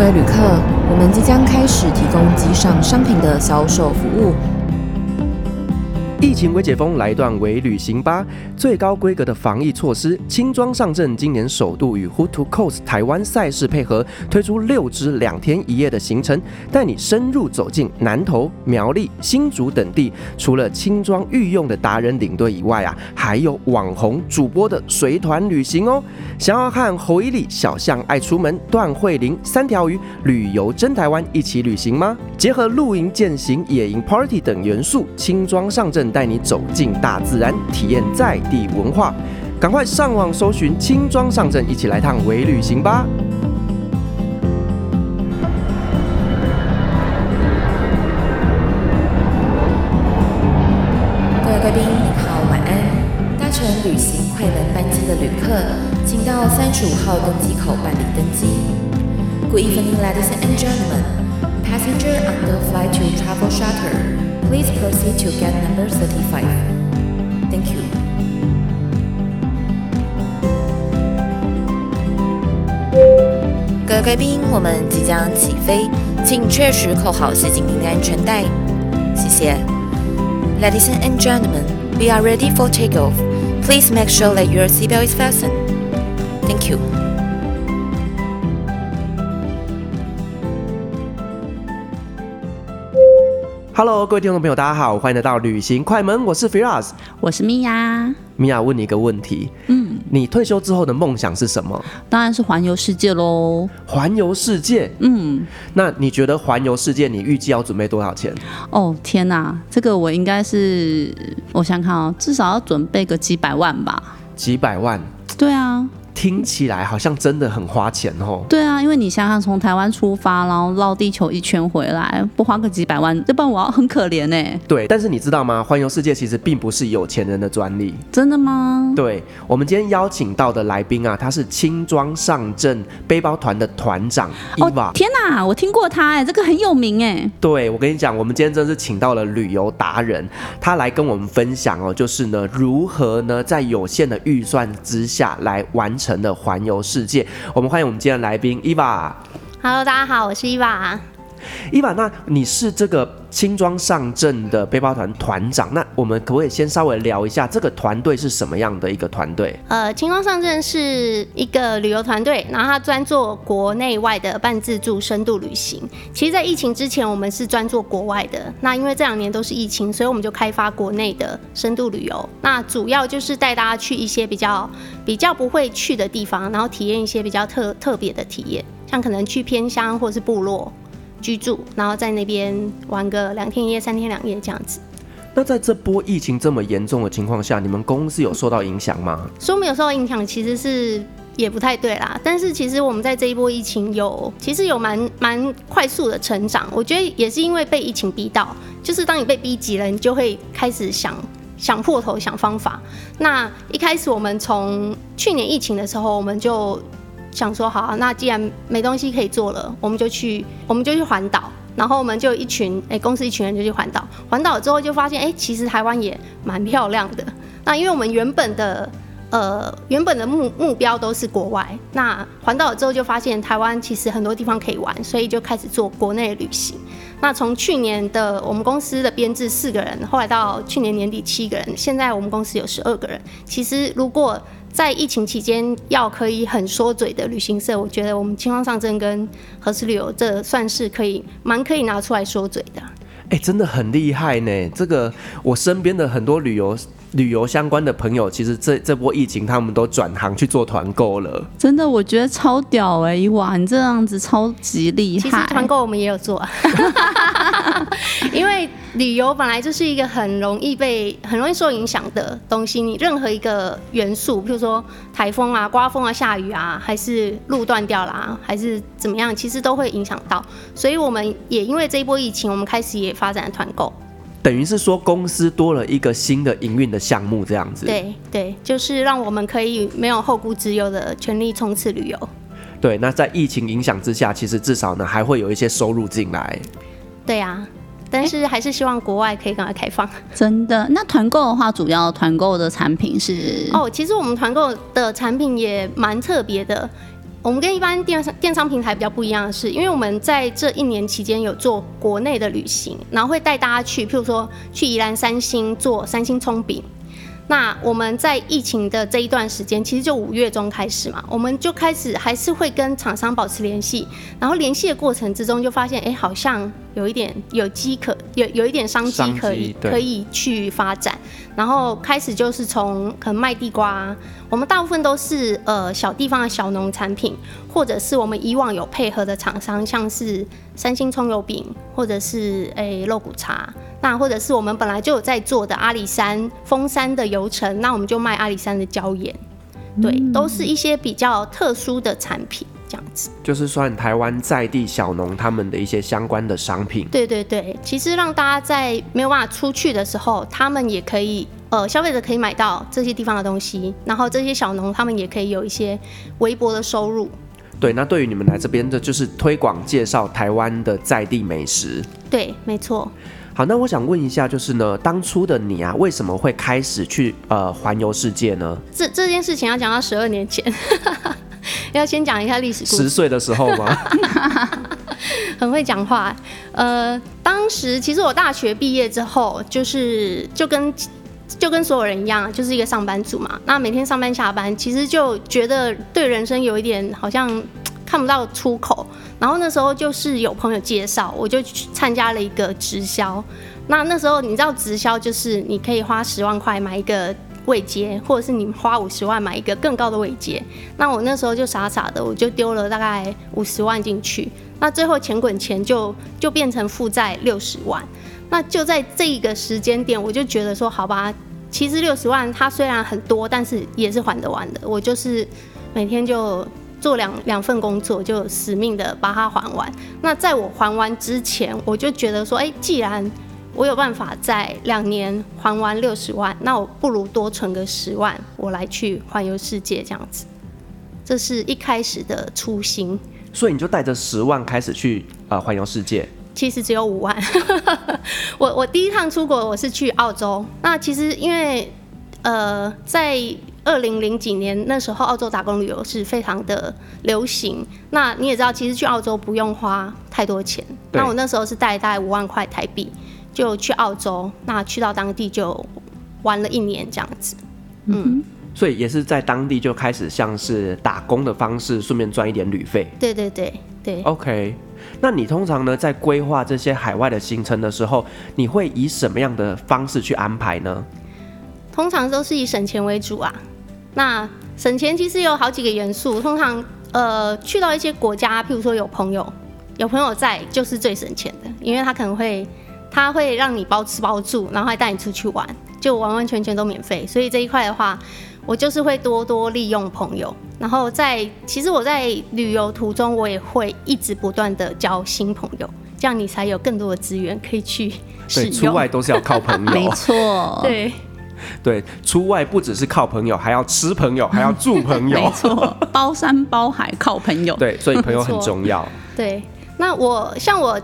各位旅客，我们即将开始提供机上商品的销售服务。疫情微解封，来段微旅行吧！最高规格的防疫措施，轻装上阵。今年首度与 Who to Coast 台湾赛事配合，推出六支两天一夜的行程，带你深入走进南投、苗栗、新竹等地。除了轻装御用的达人领队以外啊，还有网红主播的随团旅行哦。想要和侯一里、小象爱出门、段慧玲、三条鱼旅游真台湾一起旅行吗？结合露营、健行、野营、Party 等元素，轻装上阵。带你走进大自然，体验在地文化。赶快上网搜寻“轻装上阵”，一起来趟微旅行吧！将起飞，请确实扣好系紧您的安全带。谢谢。Ladies and gentlemen, we are ready for takeoff. Please make sure that your seatbelt is fastened. Thank you. Hello，各位听众朋友，大家好，欢迎来到旅行快门，我是 Firas，我是米娅。米娅问你一个问题，嗯，你退休之后的梦想是什么？当然是环游世界喽。环游世界，嗯，那你觉得环游世界，你预计要准备多少钱？哦，天哪，这个我应该是，我想看哦，至少要准备个几百万吧。几百万？对啊。听起来好像真的很花钱哦。对啊，因为你想想，从台湾出发，然后绕地球一圈回来，不花个几百万，要不然我要很可怜呢。对，但是你知道吗？环游世界其实并不是有钱人的专利。真的吗？对，我们今天邀请到的来宾啊，他是轻装上阵背包团的团长伊娃。哦，天哪，我听过他哎，这个很有名哎。对，我跟你讲，我们今天真是请到了旅游达人，他来跟我们分享哦，就是呢，如何呢在有限的预算之下来完成。的环游世界，我们欢迎我们今天的来宾伊娃。Hello，大家好，我是伊娃。伊娃，那你是这个轻装上阵的背包团团长，那我们可不可以先稍微聊一下这个团队是什么样的一个团队？呃，轻装上阵是一个旅游团队，然后他专做国内外的半自助深度旅行。其实，在疫情之前，我们是专做国外的。那因为这两年都是疫情，所以我们就开发国内的深度旅游。那主要就是带大家去一些比较比较不会去的地方，然后体验一些比较特特别的体验，像可能去偏乡或是部落。居住，然后在那边玩个两天一夜、三天两夜这样子。那在这波疫情这么严重的情况下，你们公司有受到影响吗？说没有受到影响，其实是也不太对啦。但是其实我们在这一波疫情有，其实有蛮蛮快速的成长。我觉得也是因为被疫情逼到，就是当你被逼急了，你就会开始想 想破头想方法。那一开始我们从去年疫情的时候，我们就。想说好啊，那既然没东西可以做了，我们就去，我们就去环岛。然后我们就一群，哎、公司一群人就去环岛。环岛之后就发现，哎、其实台湾也蛮漂亮的。那因为我们原本的，呃，原本的目目标都是国外。那环岛之后就发现台湾其实很多地方可以玩，所以就开始做国内旅行。那从去年的我们公司的编制四个人，后来到去年年底七个人，现在我们公司有十二个人。其实如果在疫情期间要可以很说嘴的旅行社，我觉得我们青光上阵跟何时旅游这算是可以蛮可以拿出来说嘴的。哎、真的很厉害呢！这个我身边的很多旅游。旅游相关的朋友，其实这这波疫情，他们都转行去做团购了。真的，我觉得超屌哎、欸！哇，你这样子超级厉害。其实团购我们也有做，因为旅游本来就是一个很容易被、很容易受影响的东西。你任何一个元素，比如说台风啊、刮风啊、下雨啊，还是路断掉啦，还是怎么样，其实都会影响到。所以我们也因为这一波疫情，我们开始也发展了团购。等于是说，公司多了一个新的营运的项目，这样子。对对，就是让我们可以没有后顾之忧的全力冲刺旅游。对，那在疫情影响之下，其实至少呢还会有一些收入进来。对啊，但是还是希望国外可以赶快开放。真的？那团购的话，主要团购的产品是？哦，其实我们团购的产品也蛮特别的。我们跟一般电商电商平台比较不一样的是，因为我们在这一年期间有做国内的旅行，然后会带大家去，譬如说去宜兰三星做三星葱饼。那我们在疫情的这一段时间，其实就五月中开始嘛，我们就开始还是会跟厂商保持联系，然后联系的过程之中就发现，哎，好像有一点有机可有有一点商机可以可以去发展，然后开始就是从可能卖地瓜，我们大部分都是呃小地方的小农产品，或者是我们以往有配合的厂商，像是三星葱油饼，或者是诶肉骨茶。那或者是我们本来就有在做的阿里山峰山的游程，那我们就卖阿里山的椒盐，对，都是一些比较特殊的产品，这样子。就是算台湾在地小农他们的一些相关的商品。对对对，其实让大家在没有办法出去的时候，他们也可以，呃，消费者可以买到这些地方的东西，然后这些小农他们也可以有一些微薄的收入。对，那对于你们来这边的，就是推广介绍台湾的在地美食。对，没错。好，那我想问一下，就是呢，当初的你啊，为什么会开始去呃环游世界呢？这这件事情要讲到十二年前，要先讲一下历史故事。十岁的时候吗？很会讲话。呃，当时其实我大学毕业之后，就是就跟就跟所有人一样，就是一个上班族嘛。那每天上班下班，其实就觉得对人生有一点好像看不到出口。然后那时候就是有朋友介绍，我就去参加了一个直销。那那时候你知道直销就是你可以花十万块买一个位阶，或者是你花五十万买一个更高的位阶。那我那时候就傻傻的，我就丢了大概五十万进去。那最后钱滚钱就就变成负债六十万。那就在这一个时间点，我就觉得说，好吧，其实六十万它虽然很多，但是也是还得完的。我就是每天就。做两两份工作，就死命的把它还完。那在我还完之前，我就觉得说，哎，既然我有办法在两年还完六十万，那我不如多存个十万，我来去环游世界这样子。这是一开始的初心。所以你就带着十万开始去啊环游世界？其实只有五万。我我第一趟出国我是去澳洲。那其实因为呃在。二零零几年那时候，澳洲打工旅游是非常的流行。那你也知道，其实去澳洲不用花太多钱。那我那时候是带大概五万块台币就去澳洲，那去到当地就玩了一年这样子。嗯，所以也是在当地就开始像是打工的方式，顺便赚一点旅费。对对对对。OK，那你通常呢在规划这些海外的行程的时候，你会以什么样的方式去安排呢？通常都是以省钱为主啊。那省钱其实有好几个元素，通常呃去到一些国家，譬如说有朋友，有朋友在就是最省钱的，因为他可能会他会让你包吃包住，然后还带你出去玩，就完完全全都免费。所以这一块的话，我就是会多多利用朋友，然后在其实我在旅游途中，我也会一直不断的交新朋友，这样你才有更多的资源可以去使用。对，出外都是要靠朋友，没错，对。对，出外不只是靠朋友，还要吃朋友，还要住朋友。没错，包山包海靠朋友。对，所以朋友很重要。对，那我像我，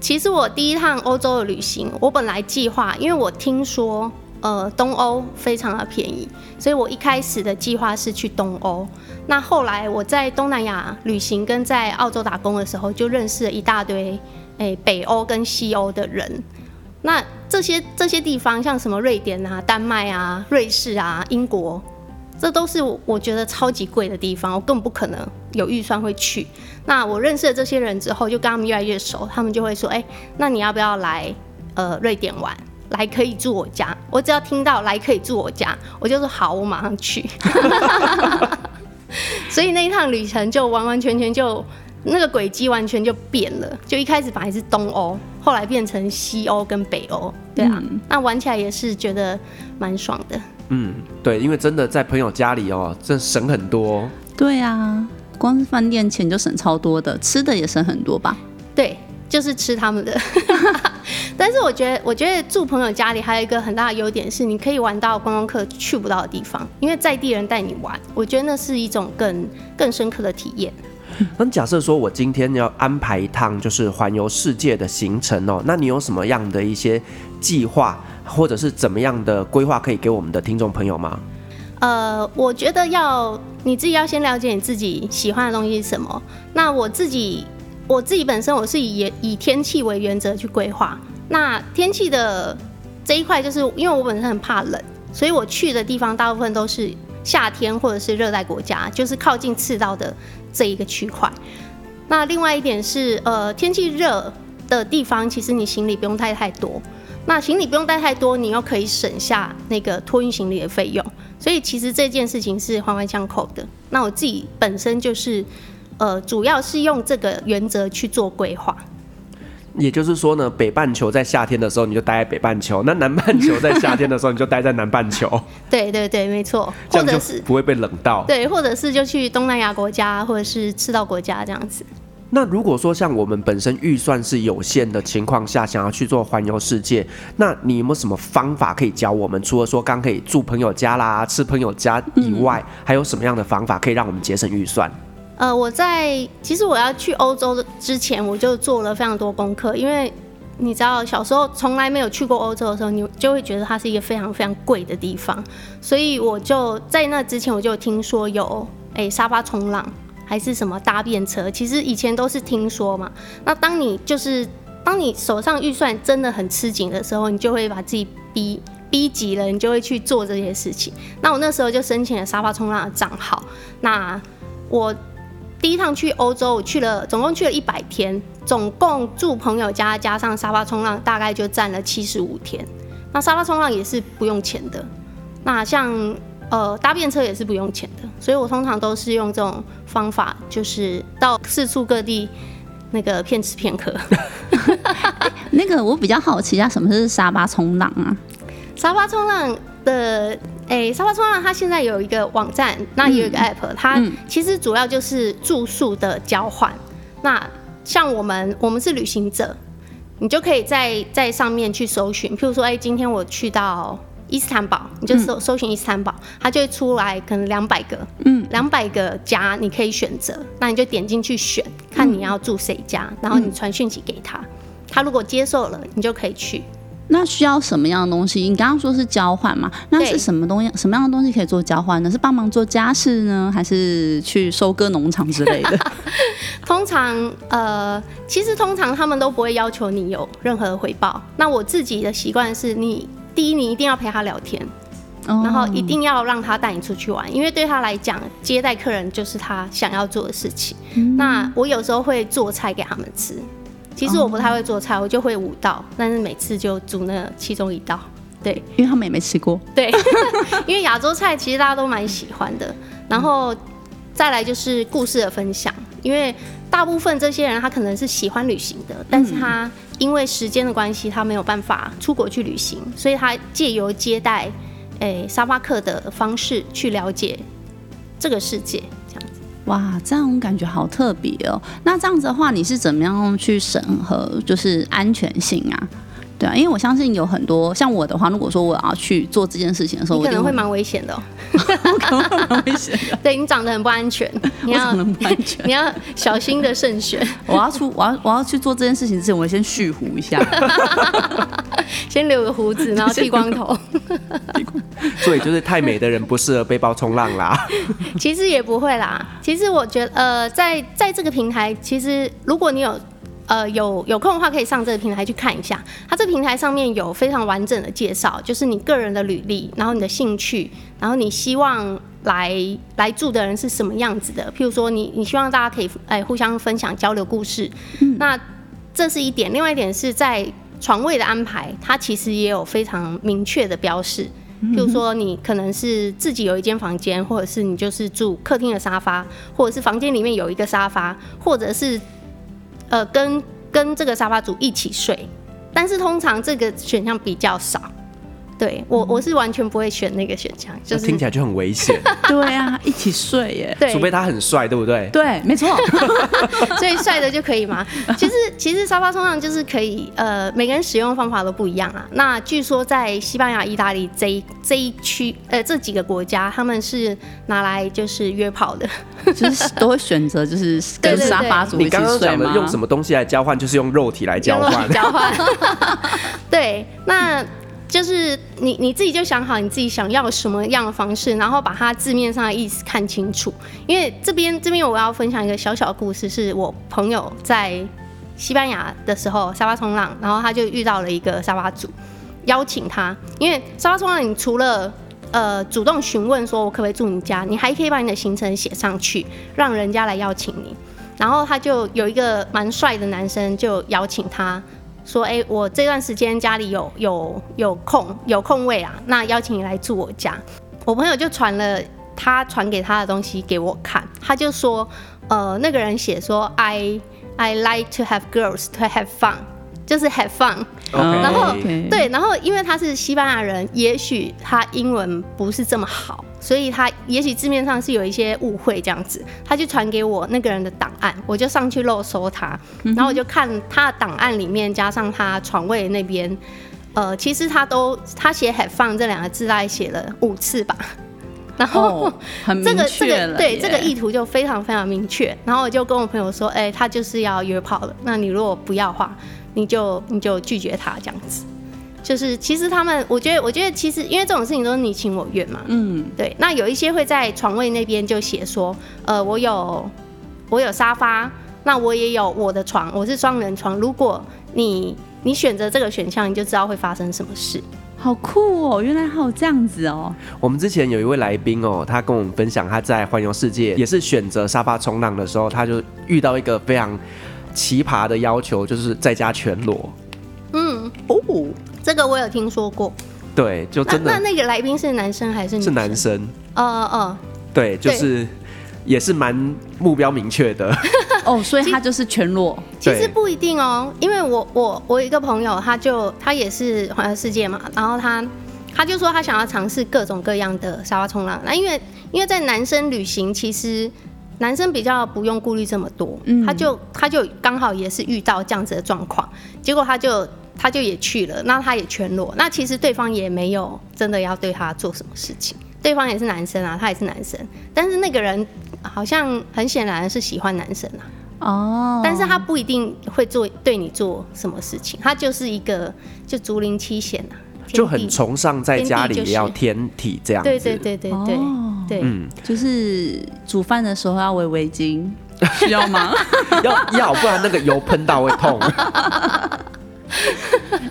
其实我第一趟欧洲的旅行，我本来计划，因为我听说呃东欧非常的便宜，所以我一开始的计划是去东欧。那后来我在东南亚旅行跟在澳洲打工的时候，就认识了一大堆诶北欧跟西欧的人。那这些这些地方，像什么瑞典啊、丹麦啊、瑞士啊、英国，这都是我觉得超级贵的地方，我更不可能有预算会去。那我认识了这些人之后，就跟他们越来越熟，他们就会说：“哎，那你要不要来呃瑞典玩？来可以住我家。”我只要听到来可以住我家，我就说好，我马上去。所以那一趟旅程就完完全全就。那个轨迹完全就变了，就一开始本来是东欧，后来变成西欧跟北欧，对啊，嗯、那玩起来也是觉得蛮爽的。嗯，对，因为真的在朋友家里哦，真省很多。对啊，光是饭店钱就省超多的，吃的也省很多吧？对，就是吃他们的。但是我觉得，我觉得住朋友家里还有一个很大的优点是，你可以玩到观光客去不到的地方，因为在地人带你玩，我觉得那是一种更更深刻的体验。那假设说，我今天要安排一趟就是环游世界的行程哦，那你有什么样的一些计划，或者是怎么样的规划可以给我们的听众朋友吗？呃，我觉得要你自己要先了解你自己喜欢的东西是什么。那我自己，我自己本身我是以以天气为原则去规划。那天气的这一块，就是因为我本身很怕冷，所以我去的地方大部分都是夏天或者是热带国家，就是靠近赤道的这一个区块。那另外一点是，呃，天气热的地方，其实你行李不用带太多。那行李不用带太多，你又可以省下那个托运行李的费用。所以其实这件事情是环环相扣的。那我自己本身就是，呃，主要是用这个原则去做规划。也就是说呢，北半球在夏天的时候你就待在北半球，那南半球在夏天的时候你就待在南半球。对对对，没错。这样就不会被冷到。对，或者是就去东南亚国家，或者是赤道国家这样子。那如果说像我们本身预算是有限的情况下，想要去做环游世界，那你有没有什么方法可以教我们？除了说刚可以住朋友家啦、吃朋友家以外，嗯、还有什么样的方法可以让我们节省预算？呃，我在其实我要去欧洲的之前，我就做了非常多功课，因为你知道小时候从来没有去过欧洲的时候，你就会觉得它是一个非常非常贵的地方，所以我就在那之前我就听说有诶、沙发冲浪。还是什么搭便车，其实以前都是听说嘛。那当你就是当你手上预算真的很吃紧的时候，你就会把自己逼逼急了，你就会去做这些事情。那我那时候就申请了沙发冲浪的账号。那我第一趟去欧洲，我去了总共去了一百天，总共住朋友家加上沙发冲浪，大概就占了七十五天。那沙发冲浪也是不用钱的。那像。呃，搭便车也是不用钱的，所以我通常都是用这种方法，就是到四处各地那个骗吃骗喝。那个我比较好奇一下，什么是沙发冲浪啊？沙发冲浪的，哎、欸，沙发冲浪它现在有一个网站，那也有一个 app，、嗯、它其实主要就是住宿的交换。那像我们，我们是旅行者，你就可以在在上面去搜寻，譬如说，哎、欸，今天我去到。伊斯坦堡，你就搜搜寻伊斯坦堡，它就会出来可能两百个，嗯，两百个家你可以选择，那你就点进去选，看你要住谁家，然后你传讯息给他，他如果接受了，你就可以去。那需要什么样的东西？你刚刚说是交换嘛？那是什么东西？什么样的东西可以做交换呢？是帮忙做家事呢，还是去收割农场之类的？通常，呃，其实通常他们都不会要求你有任何的回报。那我自己的习惯是你。第一，你一定要陪他聊天，然后一定要让他带你出去玩，因为对他来讲，接待客人就是他想要做的事情。那我有时候会做菜给他们吃，其实我不太会做菜，我就会五道，但是每次就煮那其中一道。对，因为他们也没吃过。对，因为亚洲菜其实大家都蛮喜欢的。然后再来就是故事的分享，因为大部分这些人他可能是喜欢旅行的，但是他。因为时间的关系，他没有办法出国去旅行，所以他借由接待，诶、欸、沙发客的方式去了解这个世界。哇，这样感觉好特别哦。那这样子的话，你是怎么样去审核，就是安全性啊？对啊，因为我相信有很多像我的话，如果说我要去做这件事情的时候，你 可能会蛮危险的哦。可能会蛮危险的。对，你长得很不安全，你要不安全，你要小心的慎选。我要出，我要我要去做这件事情之前，我先蓄胡一下，先留个胡子，然后剃光头。所以就是太美的人不适合背包冲浪啦。其实也不会啦，其实我觉得呃，在在这个平台，其实如果你有。呃，有有空的话可以上这个平台去看一下，它这个平台上面有非常完整的介绍，就是你个人的履历，然后你的兴趣，然后你希望来来住的人是什么样子的。譬如说你，你你希望大家可以哎互相分享交流故事，嗯、那这是一点。另外一点是在床位的安排，它其实也有非常明确的标示。譬如说你可能是自己有一间房间，或者是你就是住客厅的沙发，或者是房间里面有一个沙发，或者是。呃，跟跟这个沙发组一起睡，但是通常这个选项比较少。对我，我是完全不会选那个选项，就是听起来就很危险。对啊，一起睡耶。对，除非他很帅，对不对？对，没错。所以帅的就可以吗？其实，其实沙发冲浪就是可以，呃，每个人使用方法都不一样啊。那据说在西班牙、意大利这一这一区，呃，这几个国家，他们是拿来就是约炮的，就是都会选择就是跟沙发主一起睡吗？你刚刚讲的用什么东西来交换？就是用肉体来交换。交换。对，那。就是你你自己就想好你自己想要什么样的方式，然后把它字面上的意思看清楚。因为这边这边我要分享一个小小的故事，是我朋友在西班牙的时候沙发冲浪，然后他就遇到了一个沙发主，邀请他，因为沙发冲浪你除了呃主动询问说我可不可以住你家，你还可以把你的行程写上去，让人家来邀请你。然后他就有一个蛮帅的男生就邀请他。说哎，我这段时间家里有有有空有空位啊，那邀请你来住我家。我朋友就传了他传给他的东西给我看，他就说，呃，那个人写说，I I like to have girls to have fun。就是 have fun，、然后 okay. 对，然后因为他是西班牙人，也许他英文不是这么好，所以他也许字面上是有一些误会这样子，他就传给我那个人的档案，我就上去漏搜他，然后我就看他的档案里面加上他床位那边，呃，其实他都他写 have fun 这两个字大概写了五次吧，然后、哦、这个这个对这个意图就非常非常明确，然后我就跟我朋友说，哎、欸，他就是要约炮了，那你如果不要的话。你就你就拒绝他这样子，就是其实他们，我觉得我觉得其实因为这种事情都是你情我愿嘛，嗯，对。那有一些会在床位那边就写说，呃，我有我有沙发，那我也有我的床，我是双人床。如果你你选择这个选项，你就知道会发生什么事。好酷哦，原来还有这样子哦。我们之前有一位来宾哦，他跟我们分享他在环游世界也是选择沙发冲浪的时候，他就遇到一个非常。奇葩的要求就是在家全裸。嗯哦，这个我有听说过。对，就真的。那那，那个来宾是男生还是女生？是男生。哦哦哦，对，就是也是蛮目标明确的。哦，所以他就是全裸。其实不一定哦，因为我我我一个朋友，他就他也是环游世界嘛，然后他他就说他想要尝试各种各样的沙发冲浪。那因为因为在男生旅行，其实。男生比较不用顾虑这么多，嗯、他就他就刚好也是遇到这样子的状况，结果他就他就也去了，那他也全裸，那其实对方也没有真的要对他做什么事情，对方也是男生啊，他也是男生，但是那个人好像很显然是喜欢男生啊，哦，但是他不一定会做对你做什么事情，他就是一个就竹林七贤啊。就很崇尚在家里也要天体这样子，对对对对对对，嗯，就是煮饭的时候要围围巾，需要吗？要要，不然那个油喷到会痛。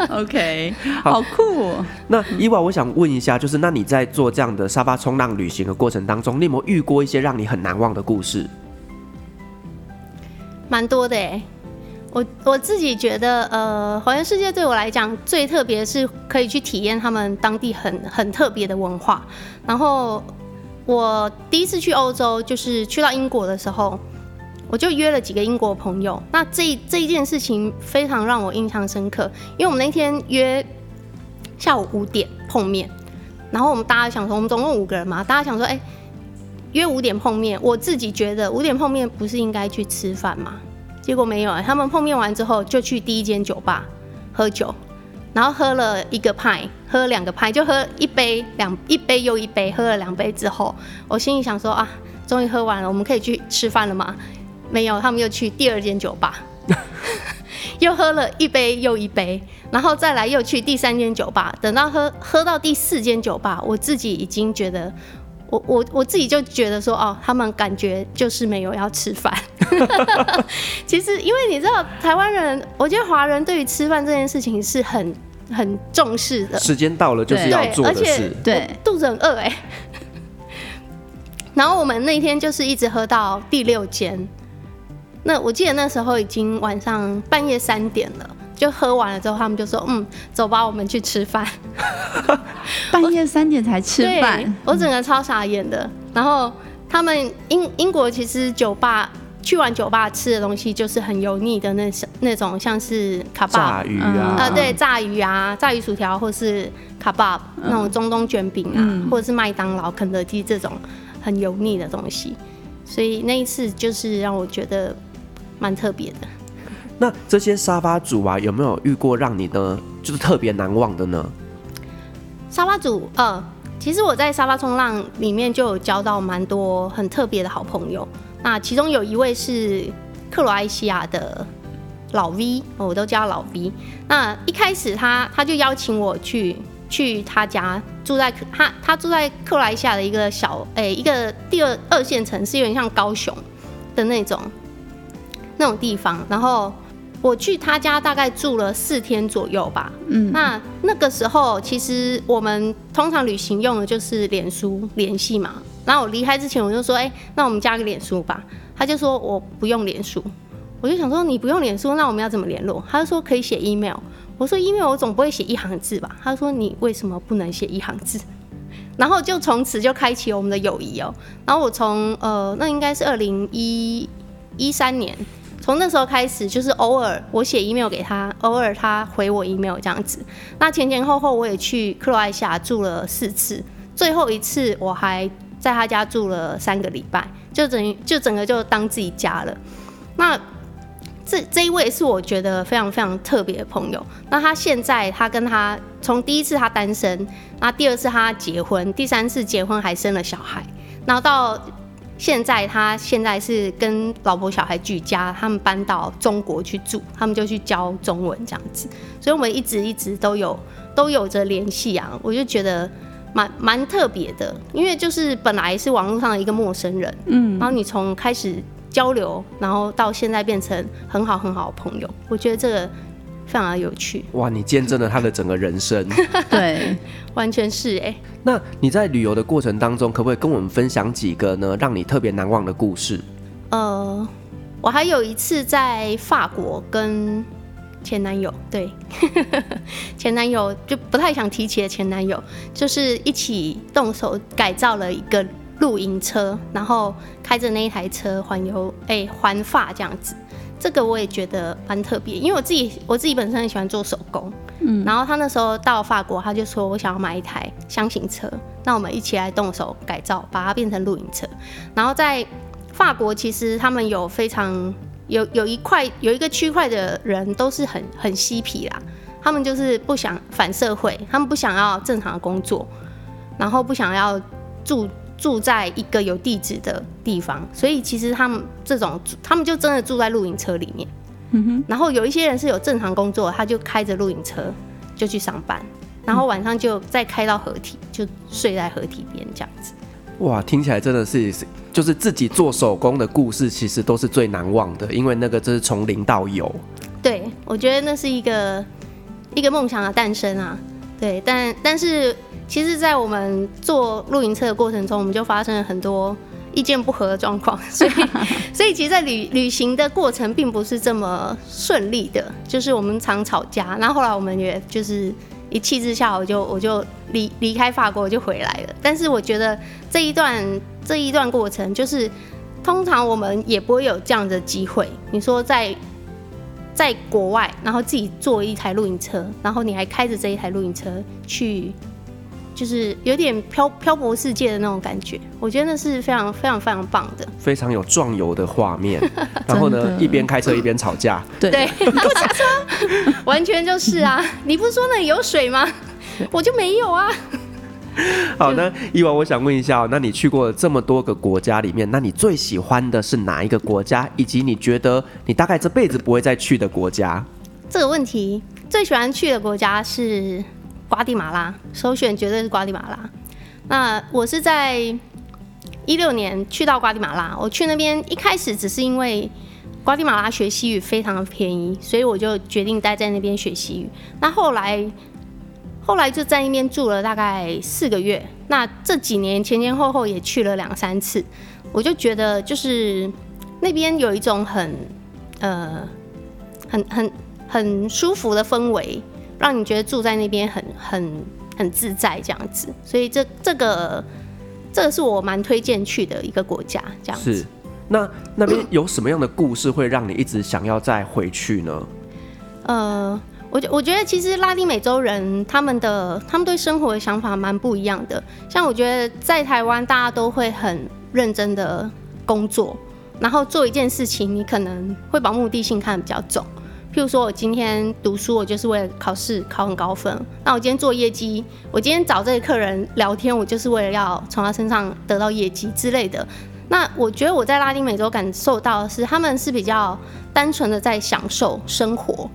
OK，好酷。那伊娃，我想问一下，就是那你在做这样的沙发冲浪旅行的过程当中，你有没有遇过一些让你很难忘的故事？蛮多的哎。我我自己觉得，呃，环游世界对我来讲最特别是可以去体验他们当地很很特别的文化。然后我第一次去欧洲，就是去到英国的时候，我就约了几个英国朋友。那这这一件事情非常让我印象深刻，因为我们那天约下午五点碰面，然后我们大家想说，我们总共五个人嘛，大家想说，哎，约五点碰面，我自己觉得五点碰面不是应该去吃饭吗？结果没有啊，他们碰面完之后就去第一间酒吧喝酒，然后喝了一个派，喝了两个派，就喝一杯两一杯又一杯，喝了两杯之后，我心里想说啊，终于喝完了，我们可以去吃饭了吗？没有，他们又去第二间酒吧，又喝了一杯又一杯，然后再来又去第三间酒吧，等到喝喝到第四间酒吧，我自己已经觉得。我我我自己就觉得说哦，他们感觉就是没有要吃饭。其实，因为你知道，台湾人，我觉得华人对于吃饭这件事情是很很重视的。时间到了就是要做的事。对，肚子很饿哎。然后我们那天就是一直喝到第六间。那我记得那时候已经晚上半夜三点了。就喝完了之后，他们就说：“嗯，走吧，我们去吃饭。”半夜三点才吃饭，我整个超傻眼的。然后他们英英国其实酒吧去完酒吧吃的东西就是很油腻的那种那种，像是卡巴炸鱼啊，呃，对，炸鱼啊，炸鱼薯条，或是卡巴那种中东卷饼啊，嗯、或者是麦当劳、肯德基这种很油腻的东西。所以那一次就是让我觉得蛮特别的。那这些沙发主啊，有没有遇过让你呢，就是特别难忘的呢？沙发主，呃，其实我在沙发冲浪里面就有交到蛮多很特别的好朋友。那其中有一位是克罗埃西亚的老 V，我都叫老 V。那一开始他他就邀请我去去他家住在他他住在克罗埃西亚的一个小诶、一个第二二线城市，有点像高雄的那种那种地方。然后我去他家大概住了四天左右吧。嗯，那那个时候其实我们通常旅行用的就是脸书联系嘛。然后我离开之前我就说，哎、欸，那我们加个脸书吧。他就说我不用脸书，我就想说你不用脸书，那我们要怎么联络？他就说可以写 email。我说，email 我总不会写一行字吧？他说，你为什么不能写一行字？然后就从此就开启了我们的友谊哦。然后我从呃，那应该是二零一一三年，从那时候开始，就是偶尔我写 email 给他，偶尔他回我 email 这样子。那前前后后我也去克罗埃西亚住了四次，最后一次我还在他家住了三个礼拜，就等于就整个就当自己家了。那。这这一位是我觉得非常非常特别的朋友。那他现在，他跟他从第一次他单身，那第二次他结婚，第三次结婚还生了小孩，然后到现在，他现在是跟老婆小孩举家，他们搬到中国去住，他们就去教中文这样子。所以我们一直一直都有都有着联系啊，我就觉得蛮蛮特别的，因为就是本来是网络上的一个陌生人，嗯，然后你从开始。交流，然后到现在变成很好很好的朋友，我觉得这个非常的有趣。哇，你见证了他的整个人生，对，完全是哎。那你在旅游的过程当中，可不可以跟我们分享几个呢，让你特别难忘的故事？呃，我还有一次在法国跟前男友，对，前男友就不太想提起的前男友，就是一起动手改造了一个。露营车，然后开着那一台车环游，哎，环法这样子，这个我也觉得蛮特别，因为我自己我自己本身很喜欢做手工，嗯，然后他那时候到法国，他就说我想要买一台箱型车，那我们一起来动手改造，把它变成露营车。然后在法国，其实他们有非常有有一块有一个区块的人都是很很嬉皮啦，他们就是不想反社会，他们不想要正常的工作，然后不想要住。住在一个有地址的地方，所以其实他们这种，他们就真的住在露营车里面。嗯哼。然后有一些人是有正常工作，他就开着露营车就去上班，然后晚上就再开到合体，就睡在合体边这样子。哇，听起来真的是，就是自己做手工的故事，其实都是最难忘的，因为那个就是从零到有。对，我觉得那是一个一个梦想的诞生啊。对，但但是。其实，在我们做露营车的过程中，我们就发生了很多意见不合的状况，所以，所以其实，在旅旅行的过程并不是这么顺利的，就是我们常吵架。然后后来，我们也就是一气之下，我就我就离离开法国，我就回来了。但是，我觉得这一段这一段过程，就是通常我们也不会有这样的机会。你说在在国外，然后自己坐一台露营车，然后你还开着这一台露营车去。就是有点漂漂泊世界的那种感觉，我觉得那是非常非常非常棒的，非常有壮游的画面。然后呢，一边开车一边吵架，对，不下车，完全就是啊！你不是说那里有水吗？我就没有啊。好，那伊娃，我想问一下，那你去过这么多个国家里面，那你最喜欢的是哪一个国家？以及你觉得你大概这辈子不会再去的国家？这个问题，最喜欢去的国家是。瓜地马拉首选绝对是瓜地马拉。那我是在一六年去到瓜地马拉，我去那边一开始只是因为瓜地马拉学西语非常的便宜，所以我就决定待在那边学西语。那后来后来就在那边住了大概四个月。那这几年前前后后也去了两三次，我就觉得就是那边有一种很呃很很很舒服的氛围。让你觉得住在那边很很很自在这样子，所以这这个这个是我蛮推荐去的一个国家，这样子。是，那那边有什么样的故事会让你一直想要再回去呢？呃，我觉我觉得其实拉丁美洲人他们的他们对生活的想法蛮不一样的。像我觉得在台湾大家都会很认真的工作，然后做一件事情，你可能会把目的性看得比较重。譬如说，我今天读书，我就是为了考试考很高分。那我今天做业绩，我今天找这个客人聊天，我就是为了要从他身上得到业绩之类的。那我觉得我在拉丁美洲感受到的是，他们是比较单纯的在享受生活。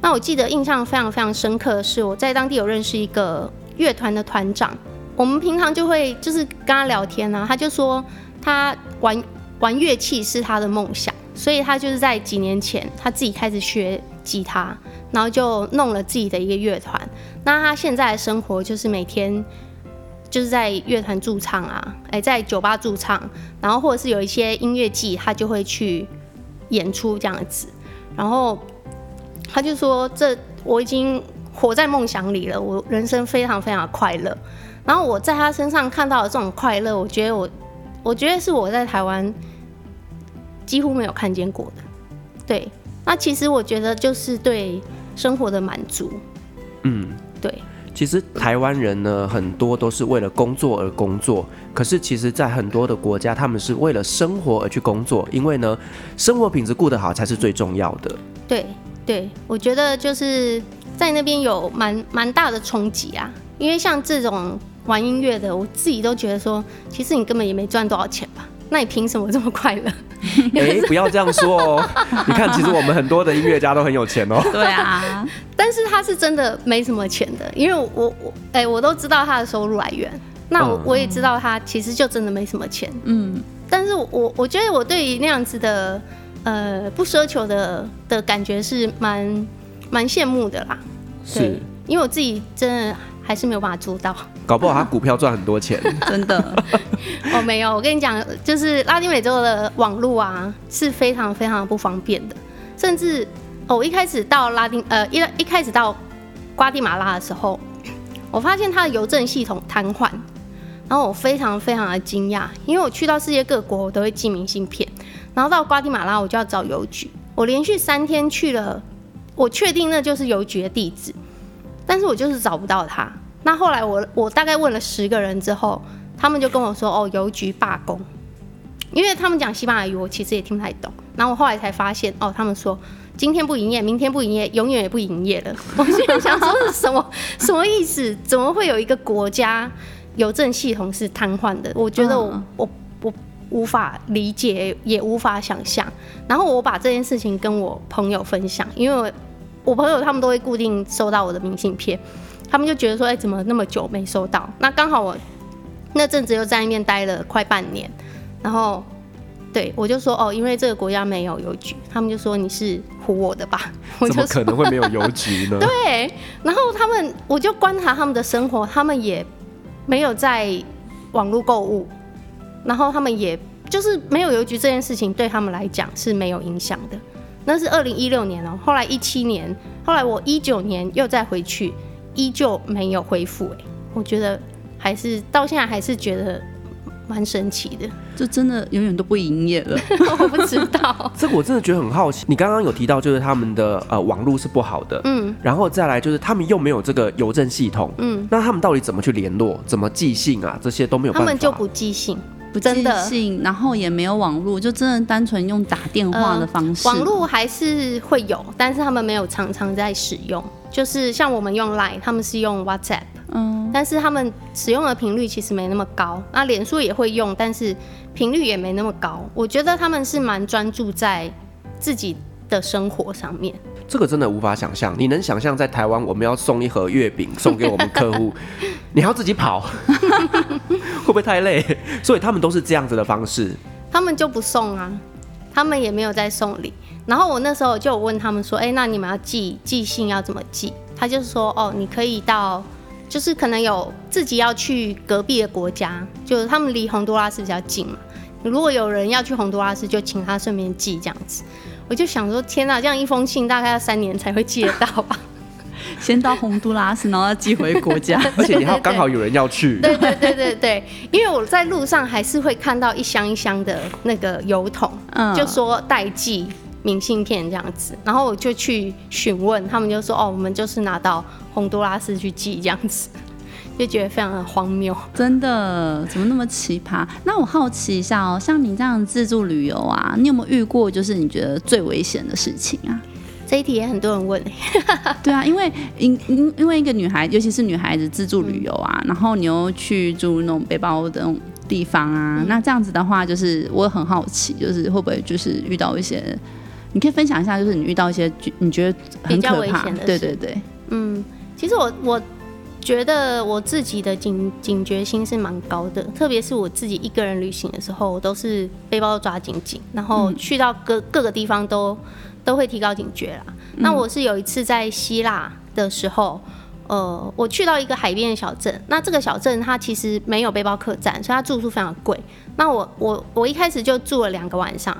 那我记得印象非常非常深刻的是，我在当地有认识一个乐团的团长，我们平常就会就是跟他聊天啊，他就说他玩玩乐器是他的梦想，所以他就是在几年前他自己开始学吉他，然后就弄了自己的一个乐团。那他现在的生活就是每天就是在乐团驻唱啊，哎，在酒吧驻唱，然后或者是有一些音乐季，他就会去演出这样子。然后他就说：“这我已经活在梦想里了，我人生非常非常快乐。”然后我在他身上看到的这种快乐，我觉得我，我觉得是我在台湾几乎没有看见过的。对，那其实我觉得就是对生活的满足。嗯，对。其实台湾人呢，很多都是为了工作而工作。可是其实，在很多的国家，他们是为了生活而去工作，因为呢，生活品质过得好才是最重要的。对对，我觉得就是在那边有蛮蛮大的冲击啊。因为像这种玩音乐的，我自己都觉得说，其实你根本也没赚多少钱吧？那你凭什么这么快乐？哎、欸，不要这样说哦！你看，其实我们很多的音乐家都很有钱哦。对啊，但是他是真的没什么钱的，因为我我哎、欸，我都知道他的收入来源。那我我也知道他其实就真的没什么钱。嗯，但是我我觉得我对于那样子的呃不奢求的的感觉是蛮蛮羡慕的啦。是，因为我自己真的还是没有办法做到。搞不好他股票赚很多钱，真的。哦，没有，我跟你讲，就是拉丁美洲的网络啊是非常非常不方便的，甚至哦，我一开始到拉丁呃一一开始到瓜地马拉的时候，我发现它的邮政系统瘫痪，然后我非常非常的惊讶，因为我去到世界各国我都会寄明信片，然后到瓜地马拉我就要找邮局，我连续三天去了，我确定那就是邮局的地址，但是我就是找不到他。那后来我我大概问了十个人之后，他们就跟我说：“哦，邮局罢工。”因为他们讲西班牙语，我其实也听不太懂。然后我后来才发现，哦，他们说今天不营业，明天不营业，永远也不营业了。我现在想说是什么什么意思？怎么会有一个国家邮政系统是瘫痪的？我觉得我我我无法理解，也无法想象。然后我把这件事情跟我朋友分享，因为我，朋友他们都会固定收到我的明信片。他们就觉得说，哎、欸，怎么那么久没收到？那刚好我那阵子又在那边待了快半年，然后对我就说，哦，因为这个国家没有邮局，他们就说你是唬我的吧？我就怎么可能会没有邮局呢？对，然后他们我就观察他们的生活，他们也没有在网络购物，然后他们也就是没有邮局这件事情对他们来讲是没有影响的。那是二零一六年哦，后来一七年，后来我一九年又再回去。依旧没有恢复哎，我觉得还是到现在还是觉得蛮神奇的。这真的永远都不营业了，我不知道。这个我真的觉得很好奇。你刚刚有提到就是他们的呃网络是不好的，嗯，然后再来就是他们又没有这个邮政系统，嗯，那他们到底怎么去联络？怎么寄信啊？这些都没有办法。他们就不寄信，不寄信，然后也没有网络，就真的单纯用打电话的方式。呃，网络还是会有，但是他们没有常常在使用。就是像我们用 Line，他们是用 WhatsApp，嗯，但是他们使用的频率其实没那么高。那脸书也会用，但是频率也没那么高。我觉得他们是蛮专注在自己的生活上面。这个真的无法想象。你能想象在台湾，我们要送一盒月饼送给我们客户，你还要自己跑，会不会太累？所以他们都是这样子的方式。他们就不送啊，他们也没有在送礼。然后我那时候就有问他们说，哎，那你们要寄寄信要怎么寄？他就是说，哦，你可以到，就是可能有自己要去隔壁的国家，就是他们离洪都拉斯比较近嘛。如果有人要去洪都拉斯，就请他顺便寄这样子。我就想说，天哪，这样一封信大概要三年才会寄得到吧？先到洪都拉斯，然后要寄回国家，而且你还刚好有人要去。对对对对对，因为我在路上还是会看到一箱一箱的那个邮筒，嗯，就说代寄。明信片这样子，然后我就去询问，他们就说：“哦，我们就是拿到洪都拉斯去寄这样子。”就觉得非常的荒谬，真的怎么那么奇葩？那我好奇一下哦，像你这样自助旅游啊，你有没有遇过就是你觉得最危险的事情啊？这一题也很多人问。对啊，因为因因因为一个女孩，尤其是女孩子自助旅游啊，嗯、然后你又去住那种背包的那种地方啊，嗯、那这样子的话，就是我很好奇，就是会不会就是遇到一些。你可以分享一下，就是你遇到一些你觉得很可怕，比较危险的，对对对，嗯，其实我我觉得我自己的警警觉心是蛮高的，特别是我自己一个人旅行的时候，我都是背包抓紧紧，然后去到各各个地方都都会提高警觉啦。嗯、那我是有一次在希腊的时候，呃，我去到一个海边的小镇，那这个小镇它其实没有背包客栈，所以它住宿非常贵。那我我我一开始就住了两个晚上，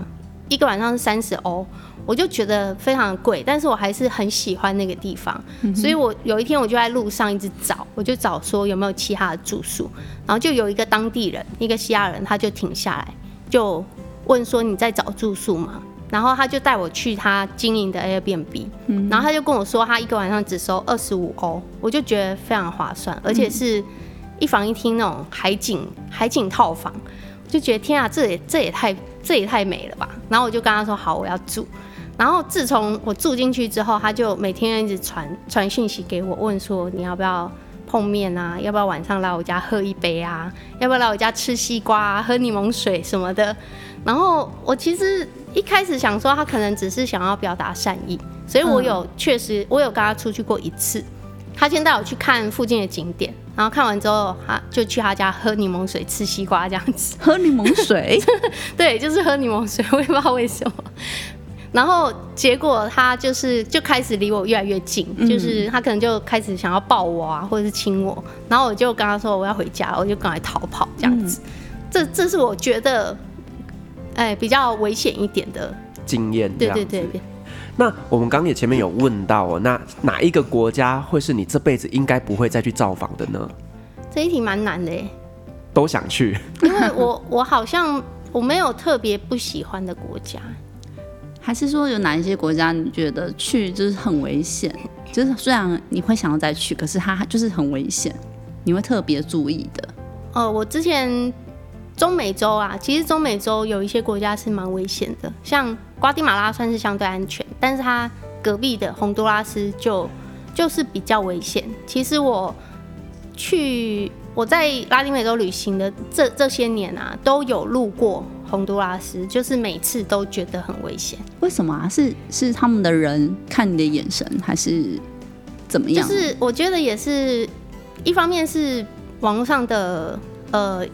一个晚上是三十欧。我就觉得非常贵，但是我还是很喜欢那个地方，嗯、所以我有一天我就在路上一直找，我就找说有没有其他的住宿，然后就有一个当地人，一个西亚人，他就停下来，就问说你在找住宿吗？然后他就带我去他经营的 Airbnb，嗯，然后他就跟我说他一个晚上只收二十五欧，我就觉得非常划算，而且是一房一厅那种海景海景套房，就觉得天啊，这也这也太这也太美了吧！然后我就跟他说好，我要住。然后自从我住进去之后，他就每天一直传传讯息给我，问说你要不要碰面啊？要不要晚上来我家喝一杯啊？要不要来我家吃西瓜啊？喝柠檬水什么的？然后我其实一开始想说他可能只是想要表达善意，所以我有确实我有跟他出去过一次。他先带我去看附近的景点，然后看完之后，他就去他家喝柠檬水、吃西瓜这样子。喝柠檬水？对，就是喝柠檬水，我也不知道为什么。然后结果他就是就开始离我越来越近，嗯、就是他可能就开始想要抱我啊，或者是亲我。然后我就跟他说我要回家，我就赶快逃跑这样子。嗯、这这是我觉得哎比较危险一点的经验。对对对对。那我们刚刚也前面有问到哦，那哪一个国家会是你这辈子应该不会再去造访的呢？这一题蛮难的耶。都想去，因为我我好像我没有特别不喜欢的国家。还是说有哪一些国家你觉得去就是很危险？就是虽然你会想要再去，可是它就是很危险，你会特别注意的。哦，我之前中美洲啊，其实中美洲有一些国家是蛮危险的，像瓜地马拉算是相对安全，但是它隔壁的洪都拉斯就就是比较危险。其实我去我在拉丁美洲旅行的这这些年啊，都有路过。洪都拉斯就是每次都觉得很危险，为什么啊？是是他们的人看你的眼神，还是怎么样？就是我觉得也是一方面是网络上的呃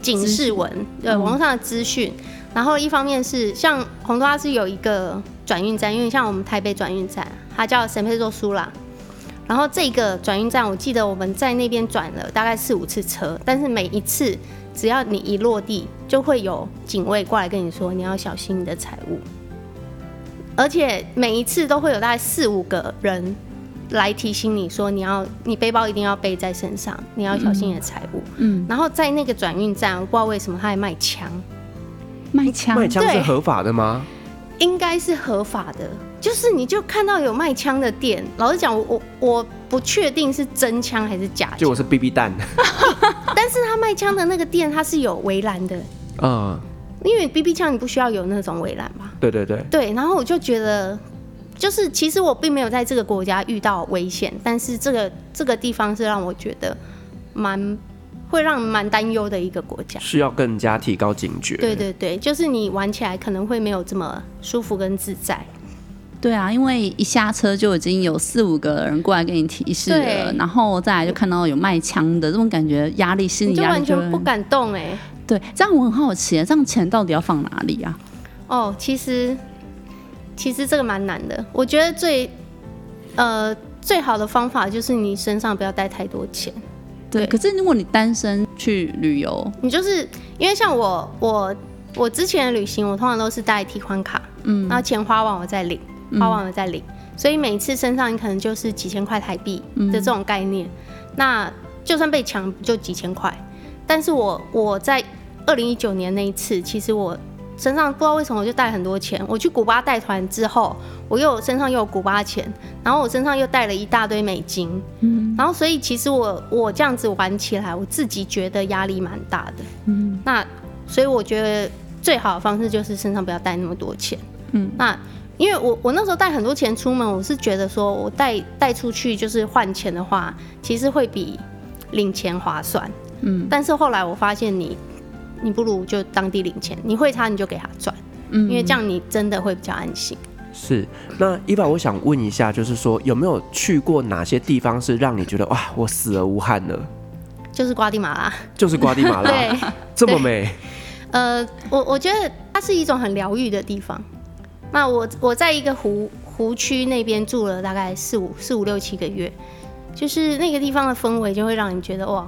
警示文，对网络上的资讯，嗯、然后一方面是像洪都拉斯有一个转运站，因为像我们台北转运站，它叫圣佩德罗苏拉，然后这个转运站，我记得我们在那边转了大概四五次车，但是每一次。只要你一落地，就会有警卫过来跟你说，你要小心你的财物，而且每一次都会有大概四五个人来提醒你说，你要你背包一定要背在身上，你要小心你的财物。嗯，然后在那个转运站，我不知道为什么他还卖枪，卖枪，卖枪是合法的吗？应该是合法的，就是你就看到有卖枪的店，老实讲，我我我不确定是真枪还是假枪，就我是 BB 弹。但是他卖枪的那个店，它是有围栏的，嗯，因为 BB 枪你不需要有那种围栏嘛？对对对，对。然后我就觉得，就是其实我并没有在这个国家遇到危险，但是这个这个地方是让我觉得蛮会让蛮担忧的一个国家，需要更加提高警觉。对对对，就是你玩起来可能会没有这么舒服跟自在。对啊，因为一下车就已经有四五个人过来给你提示了，然后再来就看到有卖枪的，这种感觉压力心理压力就，就完全不敢动哎、欸。对，这样我很好奇，这样钱到底要放哪里啊？哦，其实其实这个蛮难的。我觉得最呃最好的方法就是你身上不要带太多钱。对，可是如果你单身去旅游，你就是因为像我我我之前的旅行，我通常都是带提款卡，嗯，然后钱花完我再领。花完了再领，所以每一次身上你可能就是几千块台币的这种概念。那就算被抢，就几千块。但是我我在二零一九年那一次，其实我身上不知道为什么我就带很多钱。我去古巴带团之后，我又身上又有古巴钱，然后我身上又带了一大堆美金。嗯，然后所以其实我我这样子玩起来，我自己觉得压力蛮大的。嗯，那所以我觉得最好的方式就是身上不要带那么多钱。嗯，那。因为我我那时候带很多钱出门，我是觉得说我带带出去就是换钱的话，其实会比领钱划算。嗯，但是后来我发现你你不如就当地领钱，你会差你就给他赚，嗯，因为这样你真的会比较安心。是，那伊娃，我想问一下，就是说有没有去过哪些地方是让你觉得哇，我死而无憾了？就是瓜地马拉，就是瓜地马拉，对，这么美。呃，我我觉得它是一种很疗愈的地方。那我我在一个湖湖区那边住了大概四五四五六七个月，就是那个地方的氛围就会让你觉得哇，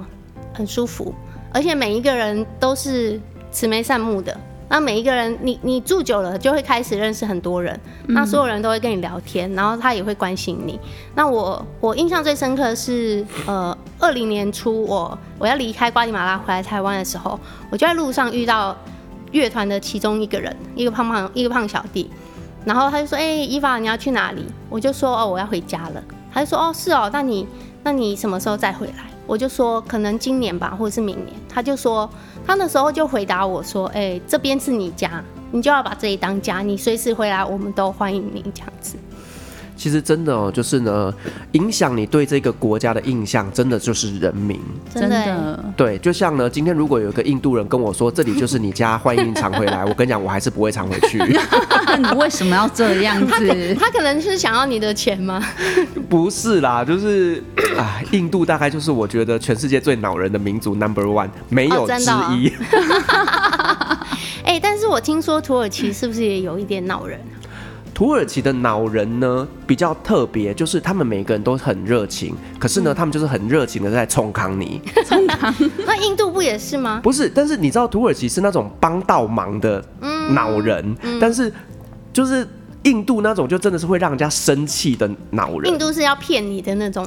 很舒服，而且每一个人都是慈眉善目的。那每一个人，你你住久了就会开始认识很多人，那所有人都会跟你聊天，然后他也会关心你。那我我印象最深刻的是，呃，二零年初我我要离开瓜地马拉回来台湾的时候，我就在路上遇到乐团的其中一个人，一个胖胖一个胖小弟，然后他就说：“哎、欸，伊娃，你要去哪里？”我就说：“哦，我要回家了。”他就说：“哦，是哦，那你那你什么时候再回来？”我就说：“可能今年吧，或者是明年。”他就说。他那时候就回答我说：“哎、这边是你家，你就要把这里当家，你随时回来，我们都欢迎你。”这样子。其实真的哦，就是呢，影响你对这个国家的印象，真的就是人民。真的。对，就像呢，今天如果有一个印度人跟我说这里就是你家，欢迎你常回来，我跟你讲，我还是不会常回去。你为什么要这样子？他可，能是想要你的钱吗？不是啦，就是啊，印度大概就是我觉得全世界最恼人的民族 number one，没有之一。哎、欸，但是我听说土耳其是不是也有一点恼人？土耳其的老人呢比较特别，就是他们每个人都很热情，可是呢，嗯、他们就是很热情的在冲康你。冲康？那印度不也是吗？不是，但是你知道土耳其是那种帮倒忙的老人，嗯嗯、但是就是印度那种就真的是会让人家生气的恼人。印度是要骗你的那种。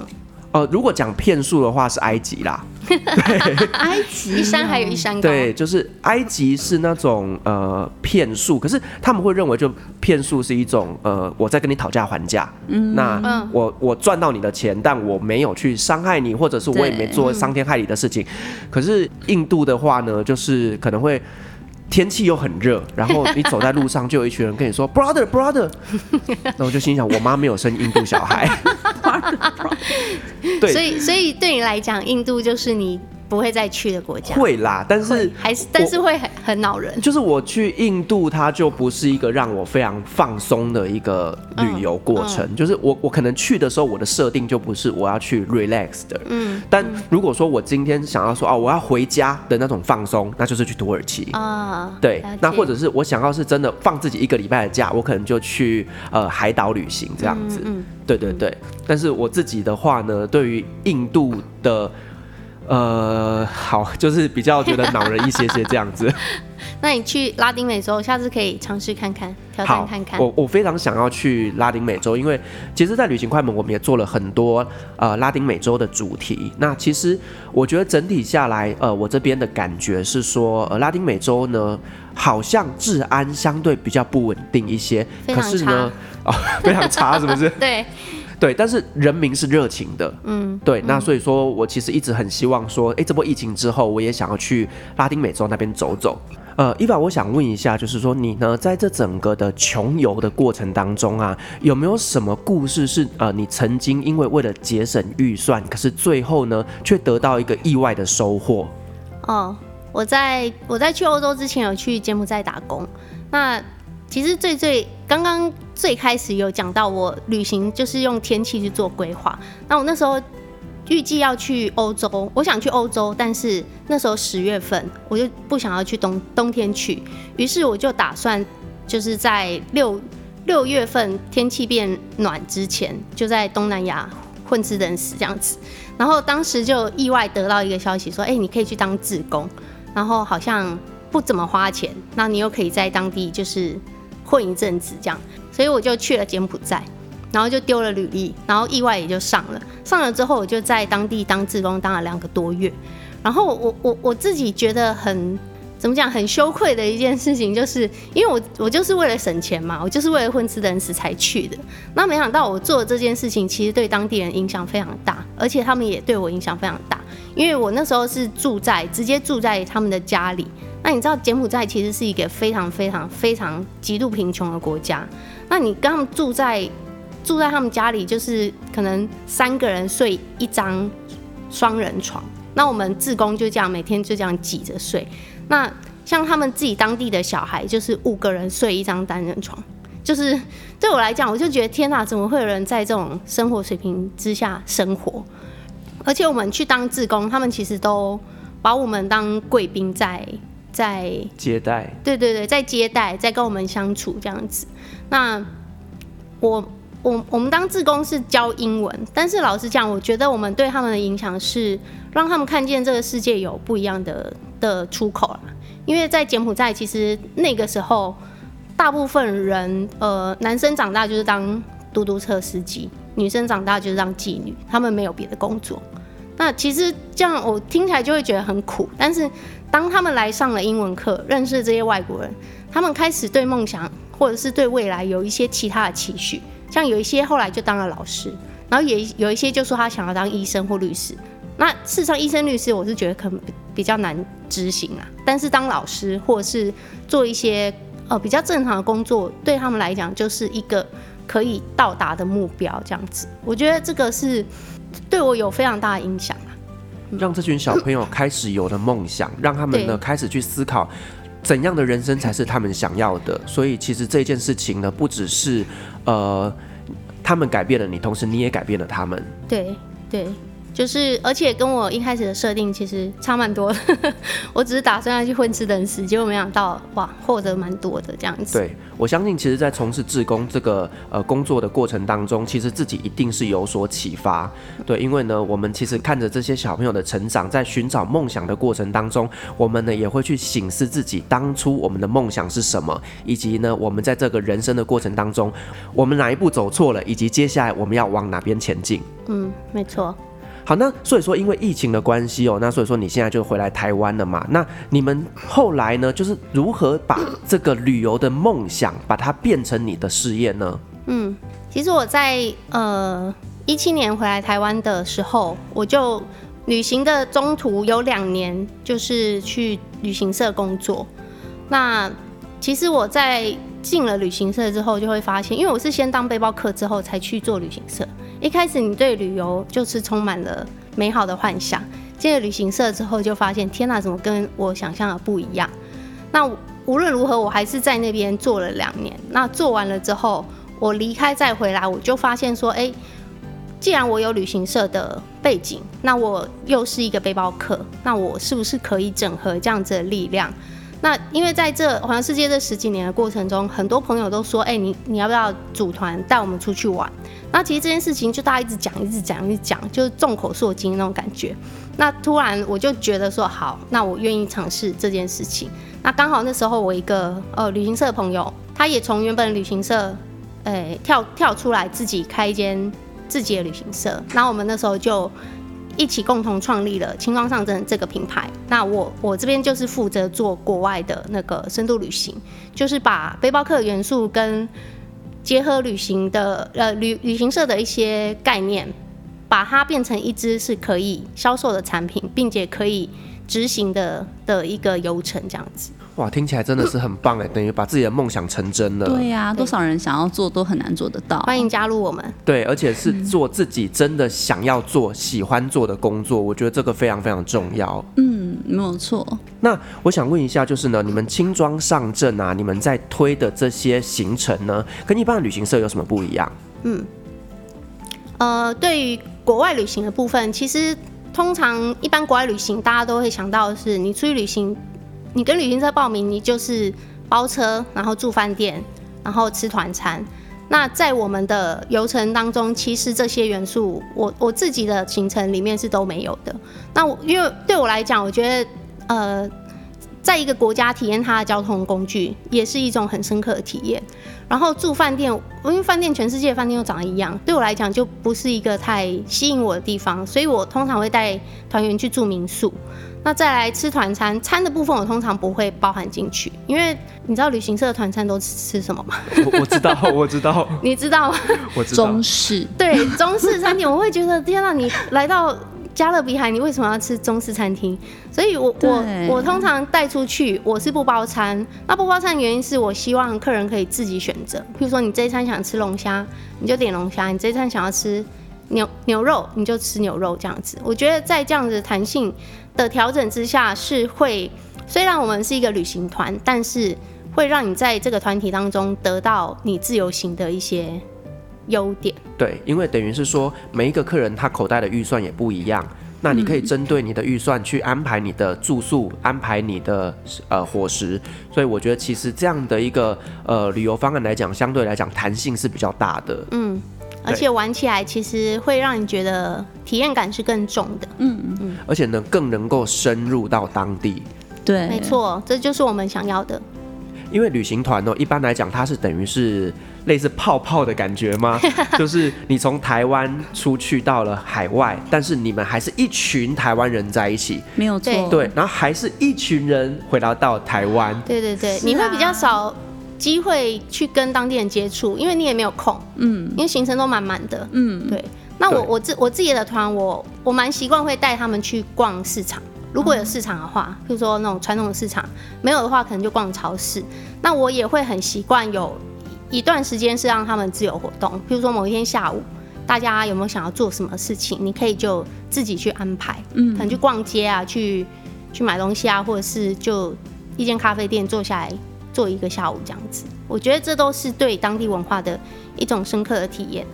呃，如果讲骗术的话，是埃及啦。对，埃及一山还有一山高。对，就是埃及是那种呃骗术，可是他们会认为就骗术是一种呃我在跟你讨价还价。嗯，那我我赚到你的钱，但我没有去伤害你，或者是我也没做伤天害理的事情。可是印度的话呢，就是可能会。天气又很热，然后你走在路上，就有一群人跟你说 “brother brother”，那我就心想，我妈没有生印度小孩。对，所以所以对你来讲，印度就是你。不会再去的国家会啦，但是还是但是会很很恼人。就是我去印度，它就不是一个让我非常放松的一个旅游过程。嗯嗯、就是我我可能去的时候，我的设定就不是我要去 relax 的。嗯。但如果说我今天想要说哦，我要回家的那种放松，那就是去土耳其啊。嗯、对。那或者是我想要是真的放自己一个礼拜的假，我可能就去呃海岛旅行这样子。对对对。但是我自己的话呢，对于印度的。呃，好，就是比较觉得恼人一些些这样子。那你去拉丁美洲，下次可以尝试看看，挑战看看。我我非常想要去拉丁美洲，因为其实，在旅行快门我们也做了很多呃拉丁美洲的主题。那其实我觉得整体下来，呃，我这边的感觉是说，呃，拉丁美洲呢，好像治安相对比较不稳定一些，可是呢，哦，非常差，是不是？对。对，但是人民是热情的，嗯，对，那所以说我其实一直很希望说，哎，这波疫情之后，我也想要去拉丁美洲那边走走。呃，伊娃，我想问一下，就是说你呢，在这整个的穷游的过程当中啊，有没有什么故事是呃，你曾经因为为了节省预算，可是最后呢，却得到一个意外的收获？哦，我在我在去欧洲之前有去柬埔寨打工，那。其实最最刚刚最开始有讲到，我旅行就是用天气去做规划。那我那时候预计要去欧洲，我想去欧洲，但是那时候十月份，我就不想要去冬冬天去，于是我就打算就是在六六月份天气变暖之前，就在东南亚混吃等死这样子。然后当时就意外得到一个消息说，哎，你可以去当志工，然后好像不怎么花钱，那你又可以在当地就是。混一阵子这样，所以我就去了柬埔寨，然后就丢了履历，然后意外也就上了。上了之后，我就在当地当志工当了两个多月。然后我我我自己觉得很怎么讲，很羞愧的一件事情，就是因为我我就是为了省钱嘛，我就是为了混吃等死才去的。那没想到我做的这件事情，其实对当地人影响非常大，而且他们也对我影响非常大，因为我那时候是住在直接住在他们的家里。那你知道柬埔寨其实是一个非常非常非常极度贫穷的国家。那你跟他们住在住在他们家里，就是可能三个人睡一张双人床。那我们志工就这样每天就这样挤着睡。那像他们自己当地的小孩，就是五个人睡一张单人床。就是对我来讲，我就觉得天哪，怎么会有人在这种生活水平之下生活？而且我们去当志工，他们其实都把我们当贵宾在在接待。对对对，在接待，在跟我们相处这样子。那我我我们当志工是教英文，但是老实讲，我觉得我们对他们的影响是让他们看见这个世界有不一样的的出口了。因为在柬埔寨，其实那个时候。大部分人，呃，男生长大就是当嘟嘟车司机，女生长大就是当妓女，他们没有别的工作。那其实这样我听起来就会觉得很苦。但是当他们来上了英文课，认识这些外国人，他们开始对梦想或者是对未来有一些其他的期许。像有一些后来就当了老师，然后也有一些就说他想要当医生或律师。那事实上，医生、律师我是觉得可能比较难执行啊。但是当老师或者是做一些。呃，比较正常的工作对他们来讲就是一个可以到达的目标，这样子。我觉得这个是对我有非常大的影响。让这群小朋友开始有了梦想，让他们呢开始去思考怎样的人生才是他们想要的。所以其实这件事情呢，不只是呃他们改变了你，同时你也改变了他们。对对。就是，而且跟我一开始的设定其实差蛮多的。我只是打算要去混吃等死，结果没想到，哇，获得蛮多的这样子。对，我相信，其实，在从事志工这个呃工作的过程当中，其实自己一定是有所启发。对，因为呢，我们其实看着这些小朋友的成长，在寻找梦想的过程当中，我们呢也会去醒思自己当初我们的梦想是什么，以及呢，我们在这个人生的过程当中，我们哪一步走错了，以及接下来我们要往哪边前进。嗯，没错。好，那所以说，因为疫情的关系哦，那所以说你现在就回来台湾了嘛？那你们后来呢，就是如何把这个旅游的梦想，把它变成你的事业呢？嗯，其实我在呃一七年回来台湾的时候，我就旅行的中途有两年，就是去旅行社工作。那其实我在进了旅行社之后，就会发现，因为我是先当背包客之后才去做旅行社。一开始你对旅游就是充满了美好的幻想，进了旅行社之后就发现，天哪，怎么跟我想象的不一样？那无论如何，我还是在那边做了两年。那做完了之后，我离开再回来，我就发现说，哎，既然我有旅行社的背景，那我又是一个背包客，那我是不是可以整合这样子的力量？那因为在这环世界这十几年的过程中，很多朋友都说：“哎、你你要不要组团带我们出去玩？”那其实这件事情就大家一直讲，一直讲，一直讲，就是众口铄金那种感觉。那突然我就觉得说：“好，那我愿意尝试这件事情。”那刚好那时候我一个呃旅行社的朋友，他也从原本旅行社，哎、跳跳出来自己开一间自己的旅行社。那我们那时候就。一起共同创立了轻装上阵这个品牌。那我我这边就是负责做国外的那个深度旅行，就是把背包客元素跟结合旅行的呃旅旅行社的一些概念，把它变成一支是可以销售的产品，并且可以执行的的一个流程这样子。哇，听起来真的是很棒哎，等于把自己的梦想成真了。对呀、啊，多少人想要做都很难做得到。欢迎加入我们。对，而且是做自己真的想要做、喜欢做的工作，我觉得这个非常非常重要。嗯，没有错。那我想问一下，就是呢，你们轻装上阵啊，你们在推的这些行程呢，跟一般的旅行社有什么不一样？嗯，呃，对于国外旅行的部分，其实通常一般国外旅行，大家都会想到的是你出去旅行。你跟旅行社报名，你就是包车，然后住饭店，然后吃团餐。那在我们的游程当中，其实这些元素，我我自己的行程里面是都没有的。那我因为对我来讲，我觉得呃，在一个国家体验它的交通工具，也是一种很深刻的体验。然后住饭店，因为饭店全世界饭店都长得一样，对我来讲就不是一个太吸引我的地方，所以我通常会带团员去住民宿。那再来吃团餐，餐的部分我通常不会包含进去，因为你知道旅行社的团餐都吃吃什么吗？我，我知道，我知道。你知道吗？我知道。中式。对，中式餐厅，我会觉得天哪，你来到加勒比海，你为什么要吃中式餐厅？所以我我我通常带出去，我是不包餐。那不包餐的原因是我希望客人可以自己选择，譬如说你这一餐想吃龙虾，你就点龙虾；你这一餐想要吃牛牛肉，你就吃牛肉这样子。我觉得在这样子弹性的调整之下，是会虽然我们是一个旅行团，但是会让你在这个团体当中得到你自由行的一些优点。对，因为等于是说每一个客人他口袋的预算也不一样。那你可以针对你的预算去安排你的住宿，安排你的呃伙食，所以我觉得其实这样的一个呃旅游方案来讲，相对来讲弹性是比较大的。嗯，而且玩起来其实会让你觉得体验感是更重的。嗯嗯，而且呢更能够深入到当地。对，没错，这就是我们想要的。因为旅行团哦，一般来讲它是等于是。类似泡泡的感觉吗？就是你从台湾出去到了海外，但是你们还是一群台湾人在一起，没有错。对，然后还是一群人回到到台湾。对对对，你会比较少机会去跟当地人接触，因为你也没有空。嗯，因为行程都满满的。嗯，对。那我我自我自己的团，我我蛮习惯会带他们去逛市场，如果有市场的话，比如说那种传统的市场，没有的话，可能就逛超市。那我也会很习惯有。一段时间是让他们自由活动，比如说某一天下午，大家有没有想要做什么事情，你可以就自己去安排，嗯，可能去逛街啊，去去买东西啊，或者是就一间咖啡店坐下来做一个下午这样子。我觉得这都是对当地文化的一种深刻的体验。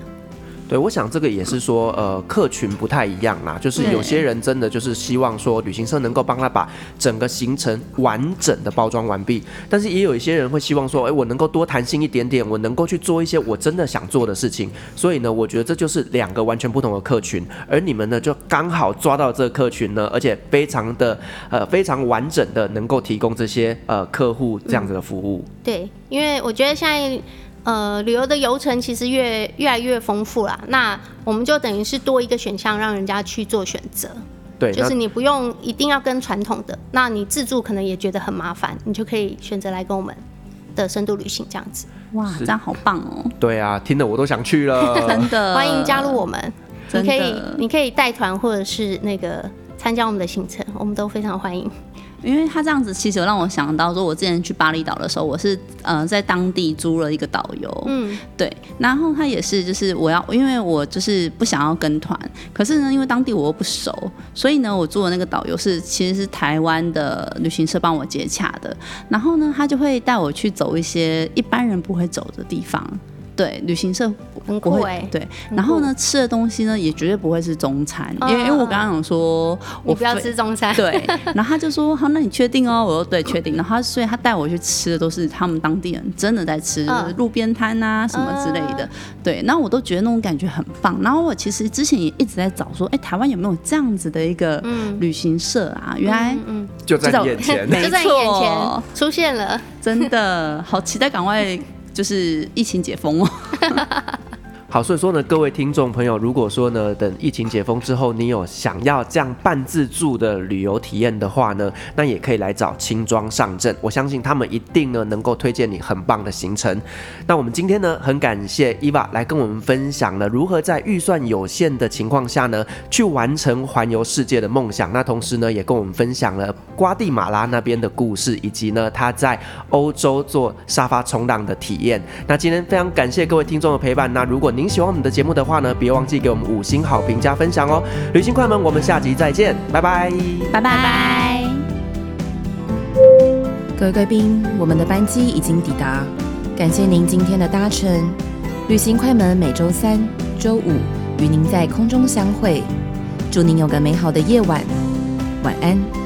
对，我想这个也是说，呃，客群不太一样啦。就是有些人真的就是希望说，旅行社能够帮他把整个行程完整的包装完毕。但是也有一些人会希望说，哎，我能够多弹性一点点，我能够去做一些我真的想做的事情。所以呢，我觉得这就是两个完全不同的客群。而你们呢，就刚好抓到这个客群呢，而且非常的呃非常完整的能够提供这些呃客户这样子的服务。嗯。对，因为我觉得现在。呃，旅游的游程其实越越来越丰富啦，那我们就等于是多一个选项，让人家去做选择。对，就是你不用一定要跟传统的，那你自助可能也觉得很麻烦，你就可以选择来跟我们的深度旅行这样子。哇，这样好棒哦！对啊，听得我都想去了，真的。欢迎加入我们，你可以你可以带团或者是那个参加我们的行程，我们都非常欢迎。因为他这样子，其实有让我想到说，我之前去巴厘岛的时候，我是呃在当地租了一个导游，嗯，对，然后他也是就是我要，因为我就是不想要跟团，可是呢，因为当地我又不熟，所以呢，我租的那个导游是其实是台湾的旅行社帮我接洽的，然后呢，他就会带我去走一些一般人不会走的地方。对，旅行社不会、欸、对，然后呢，吃的东西呢也绝对不会是中餐，因为因为我刚刚有说，我不要吃中餐，对，然后他就说好，那你确定哦？我说对，确定。然后他所以他带我去吃的都是他们当地人真的在吃路边摊啊什么之类的，对，那我都觉得那种感觉很棒。然后我其实之前也一直在找说，哎，台湾有没有这样子的一个旅行社啊？原来嗯，就在眼前，就在眼前出现了，真的好期待，赶快。就是疫情解封哦。好，所以说呢，各位听众朋友，如果说呢，等疫情解封之后，你有想要这样半自助的旅游体验的话呢，那也可以来找轻装上阵，我相信他们一定呢能够推荐你很棒的行程。那我们今天呢，很感谢 Eva 来跟我们分享了如何在预算有限的情况下呢，去完成环游世界的梦想。那同时呢，也跟我们分享了瓜地马拉那边的故事，以及呢他在欧洲做沙发冲浪的体验。那今天非常感谢各位听众的陪伴。那如果您喜欢我们的节目的话呢，别忘记给我们五星好评加分享哦！旅行快门，我们下集再见，拜拜，拜拜。各位贵宾，我们的班机已经抵达，感谢您今天的搭乘。旅行快门每周三、周五与您在空中相会，祝您有个美好的夜晚，晚安。